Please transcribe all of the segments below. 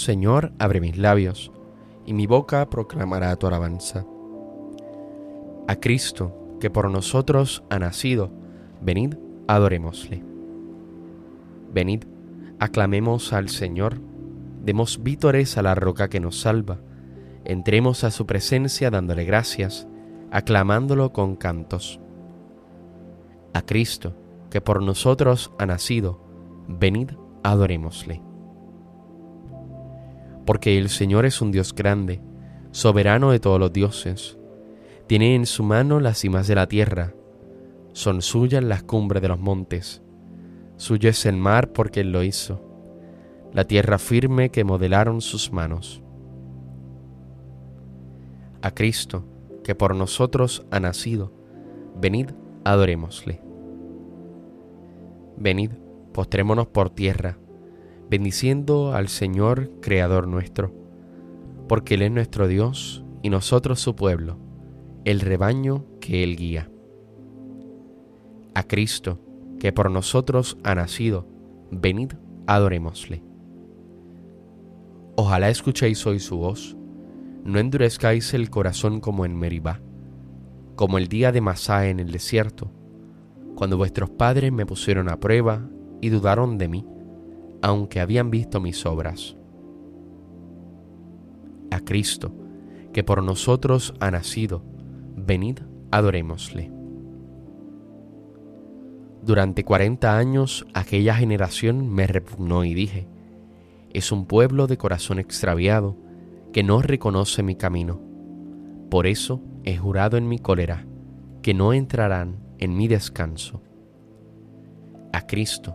Señor, abre mis labios, y mi boca proclamará tu alabanza. A Cristo, que por nosotros ha nacido, venid, adorémosle. Venid, aclamemos al Señor, demos vítores a la roca que nos salva, entremos a su presencia dándole gracias, aclamándolo con cantos. A Cristo, que por nosotros ha nacido, venid, adorémosle. Porque el Señor es un Dios grande, soberano de todos los dioses. Tiene en su mano las cimas de la tierra, son suyas las cumbres de los montes. Suyo es el mar porque Él lo hizo, la tierra firme que modelaron sus manos. A Cristo, que por nosotros ha nacido, venid, adorémosle. Venid, postrémonos por tierra, bendiciendo al Señor, Creador nuestro, porque Él es nuestro Dios y nosotros su pueblo, el rebaño que Él guía. A Cristo, que por nosotros ha nacido, venid, adorémosle. Ojalá escuchéis hoy su voz, no endurezcáis el corazón como en Meribá, como el día de Masá en el desierto, cuando vuestros padres me pusieron a prueba y dudaron de mí, aunque habían visto mis obras. A Cristo, que por nosotros ha nacido, venid, adorémosle. Durante cuarenta años aquella generación me repugnó y dije, es un pueblo de corazón extraviado que no reconoce mi camino. Por eso he jurado en mi cólera que no entrarán en mi descanso. A Cristo,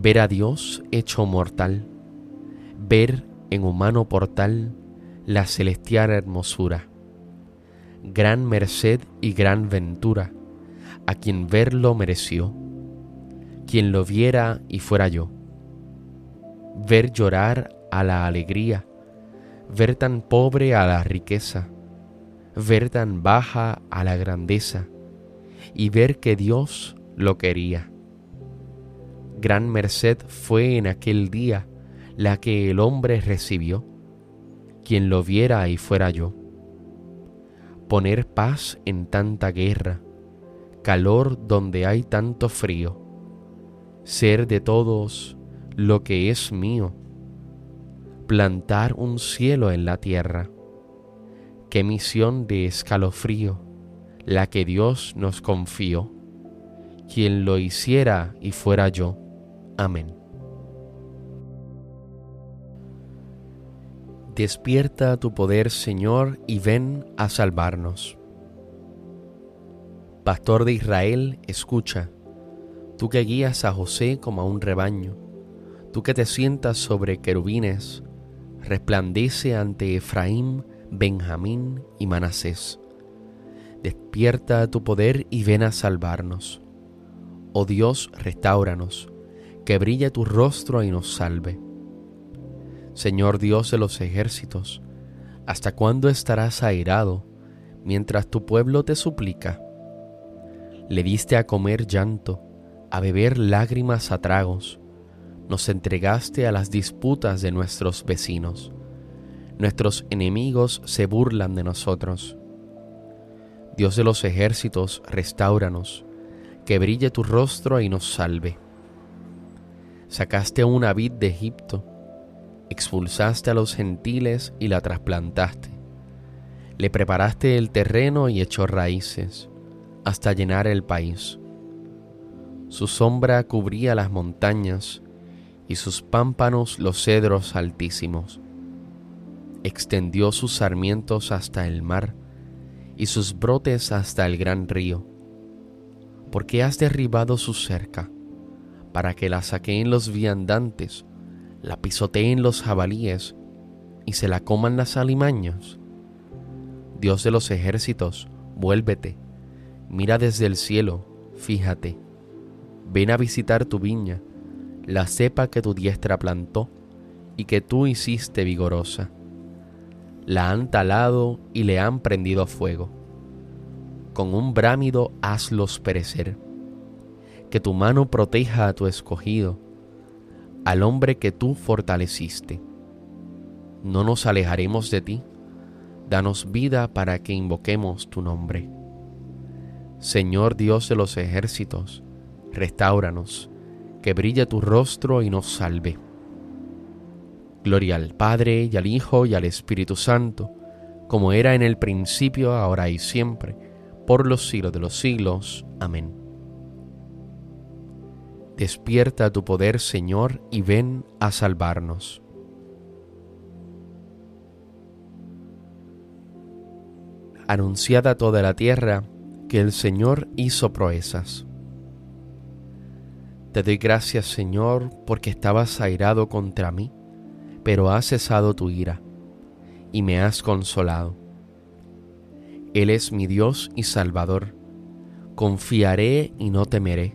ver a Dios hecho mortal, ver en humano portal la celestial hermosura. Gran merced y gran ventura, a quien verlo mereció, quien lo viera y fuera yo. Ver llorar a la alegría, ver tan pobre a la riqueza, ver tan baja a la grandeza, y ver que Dios lo quería. Gran merced fue en aquel día la que el hombre recibió, quien lo viera y fuera yo. Poner paz en tanta guerra, calor donde hay tanto frío, ser de todos lo que es mío, plantar un cielo en la tierra. Qué misión de escalofrío la que Dios nos confió quien lo hiciera y fuera yo. Amén. Despierta tu poder, Señor, y ven a salvarnos. Pastor de Israel, escucha, tú que guías a José como a un rebaño, tú que te sientas sobre querubines, resplandece ante Efraín, Benjamín y Manasés. Despierta tu poder y ven a salvarnos. Oh Dios, restauranos, que brille tu rostro y nos salve. Señor Dios de los ejércitos, ¿hasta cuándo estarás airado mientras tu pueblo te suplica? Le diste a comer llanto, a beber lágrimas a tragos, nos entregaste a las disputas de nuestros vecinos. Nuestros enemigos se burlan de nosotros. Dios de los ejércitos, restauranos que brille tu rostro y nos salve. Sacaste una vid de Egipto, expulsaste a los gentiles y la trasplantaste. Le preparaste el terreno y echó raíces hasta llenar el país. Su sombra cubría las montañas y sus pámpanos los cedros altísimos. Extendió sus sarmientos hasta el mar y sus brotes hasta el gran río porque has derribado su cerca, para que la saqueen los viandantes, la pisoteen los jabalíes y se la coman las alimañas? Dios de los ejércitos, vuélvete, mira desde el cielo, fíjate, ven a visitar tu viña, la cepa que tu diestra plantó y que tú hiciste vigorosa. La han talado y le han prendido fuego. Con un brámido hazlos perecer. Que tu mano proteja a tu escogido, al hombre que tú fortaleciste. No nos alejaremos de ti. Danos vida para que invoquemos tu nombre. Señor Dios de los ejércitos, restauranos, que brille tu rostro y nos salve. Gloria al Padre y al Hijo y al Espíritu Santo, como era en el principio, ahora y siempre, por los siglos de los siglos. Amén. Despierta tu poder, Señor, y ven a salvarnos. Anunciada toda la tierra que el Señor hizo proezas. Te doy gracias, Señor, porque estabas airado contra mí pero has cesado tu ira y me has consolado. Él es mi Dios y Salvador. Confiaré y no temeré,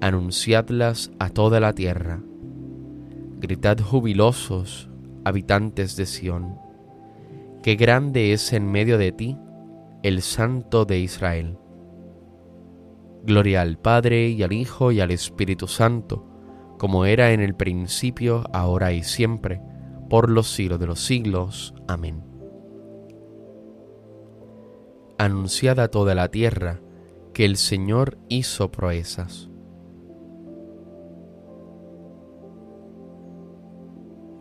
anunciadlas a toda la tierra. Gritad jubilosos, habitantes de Sión, qué grande es en medio de ti el Santo de Israel. Gloria al Padre y al Hijo y al Espíritu Santo, como era en el principio, ahora y siempre, por los siglos de los siglos. Amén. Anunciada toda la tierra que el Señor hizo proezas.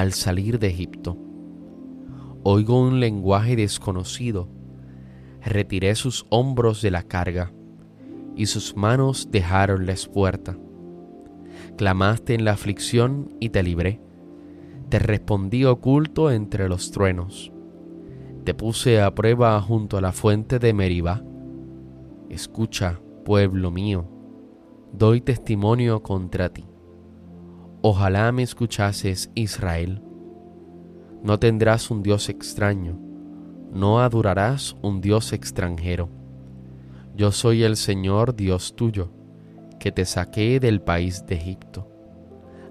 al salir de Egipto. Oigo un lenguaje desconocido, retiré sus hombros de la carga y sus manos dejaron la espuerta. Clamaste en la aflicción y te libré. Te respondí oculto entre los truenos. Te puse a prueba junto a la fuente de Meribá. Escucha, pueblo mío, doy testimonio contra ti. Ojalá me escuchases, Israel. No tendrás un Dios extraño, no adorarás un Dios extranjero yo soy el Señor Dios tuyo, que te saqué del país de Egipto.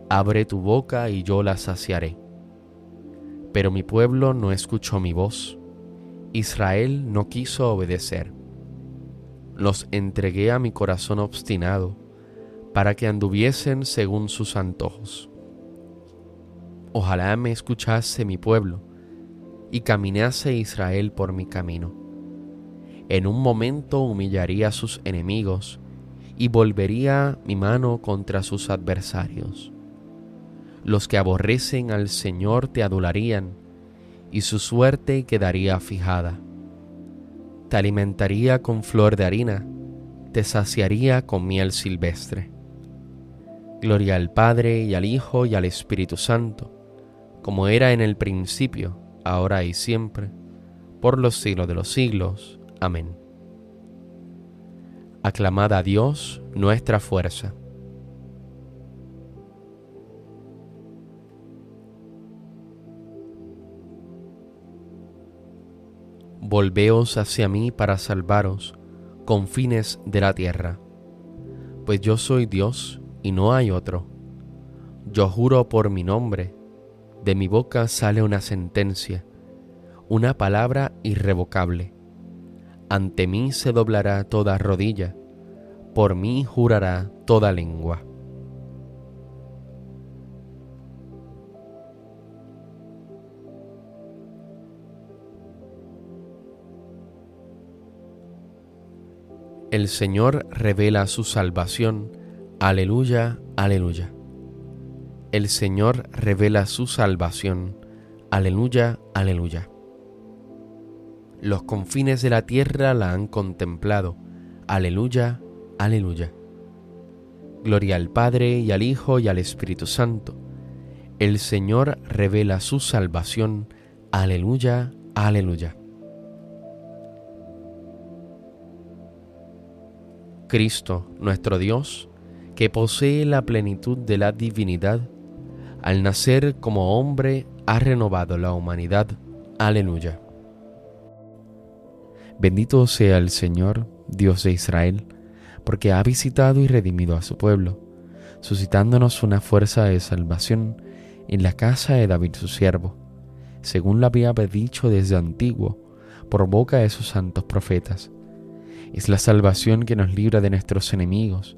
Abre tu boca y yo la saciaré. Pero mi pueblo no escuchó mi voz. Israel no quiso obedecer. Los entregué a mi corazón obstinado, para que anduviesen según sus antojos. Ojalá me escuchase mi pueblo, y caminase Israel por mi camino en un momento humillaría a sus enemigos y volvería mi mano contra sus adversarios. Los que aborrecen al Señor te adularían y su suerte quedaría fijada. Te alimentaría con flor de harina, te saciaría con miel silvestre. Gloria al Padre y al Hijo y al Espíritu Santo, como era en el principio, ahora y siempre, por los siglos de los siglos. Amén. Aclamad a Dios nuestra fuerza. Volveos hacia mí para salvaros, confines de la tierra, pues yo soy Dios y no hay otro. Yo juro por mi nombre, de mi boca sale una sentencia una palabra irrevocable. Ante mí se doblará toda rodilla, por mí jurará toda lengua. El Señor revela su salvación. Aleluya, aleluya. El Señor revela su salvación. Aleluya, aleluya. Los confines de la tierra la han contemplado. Aleluya, aleluya. Gloria al Padre y al Hijo y al Espíritu Santo. El Señor revela su salvación. Aleluya, aleluya. Cristo, nuestro Dios, que posee la plenitud de la divinidad, al nacer como hombre ha renovado la humanidad. Aleluya. Bendito sea el Señor, Dios de Israel, porque ha visitado y redimido a su pueblo, suscitándonos una fuerza de salvación en la casa de David su siervo, según lo había dicho desde antiguo, por boca de sus santos profetas es la salvación que nos libra de nuestros enemigos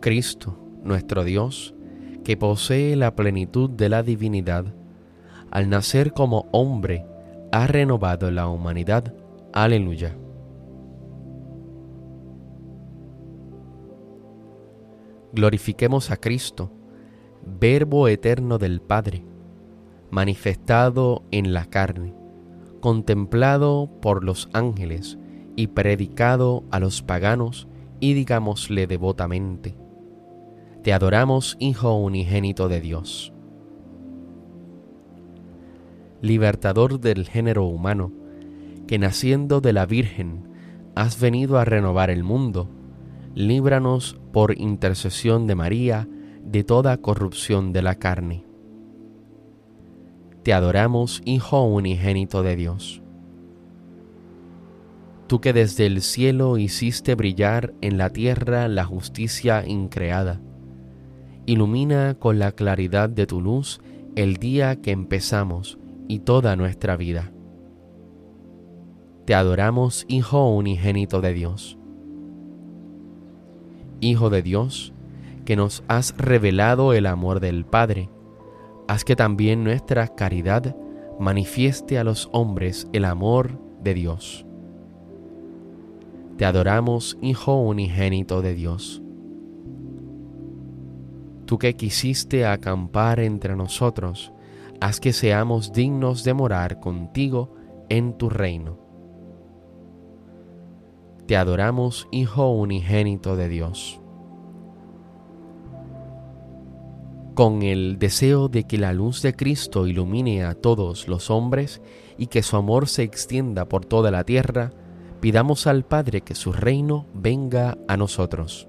Cristo, nuestro Dios, que posee la plenitud de la divinidad, al nacer como hombre, ha renovado la humanidad. Aleluya. Glorifiquemos a Cristo, Verbo eterno del Padre, manifestado en la carne, contemplado por los ángeles, y predicado a los paganos, y digámosle devotamente, Te adoramos, Hijo unigénito de Dios. Libertador del género humano, que naciendo de la Virgen has venido a renovar el mundo, líbranos por intercesión de María de toda corrupción de la carne. Te adoramos, Hijo unigénito de Dios tú que desde el cielo hiciste brillar en la tierra la justicia increada. Ilumina con la claridad de tu luz el día que empezamos y toda nuestra vida. Te adoramos, Hijo unigénito de Dios. Hijo de Dios, que nos has revelado el amor del Padre, haz que también nuestra caridad manifieste a los hombres el amor de Dios. Te adoramos, Hijo unigénito de Dios. Tú que quisiste acampar entre nosotros, haz que seamos dignos de morar contigo en tu reino. Te adoramos, Hijo unigénito de Dios. Con el deseo de que la luz de Cristo ilumine a todos los hombres y que su amor se extienda por toda la tierra, pidamos al Padre que su reino venga a nosotros.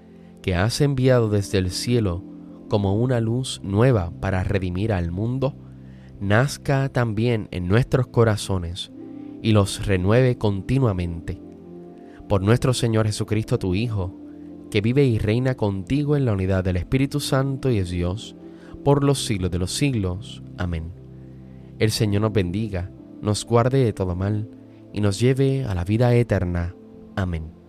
que has enviado desde el cielo como una luz nueva para redimir al mundo, nazca también en nuestros corazones y los renueve continuamente. Por nuestro Señor Jesucristo, tu Hijo, que vive y reina contigo en la unidad del Espíritu Santo y es Dios, por los siglos de los siglos. Amén. El Señor nos bendiga, nos guarde de todo mal y nos lleve a la vida eterna. Amén.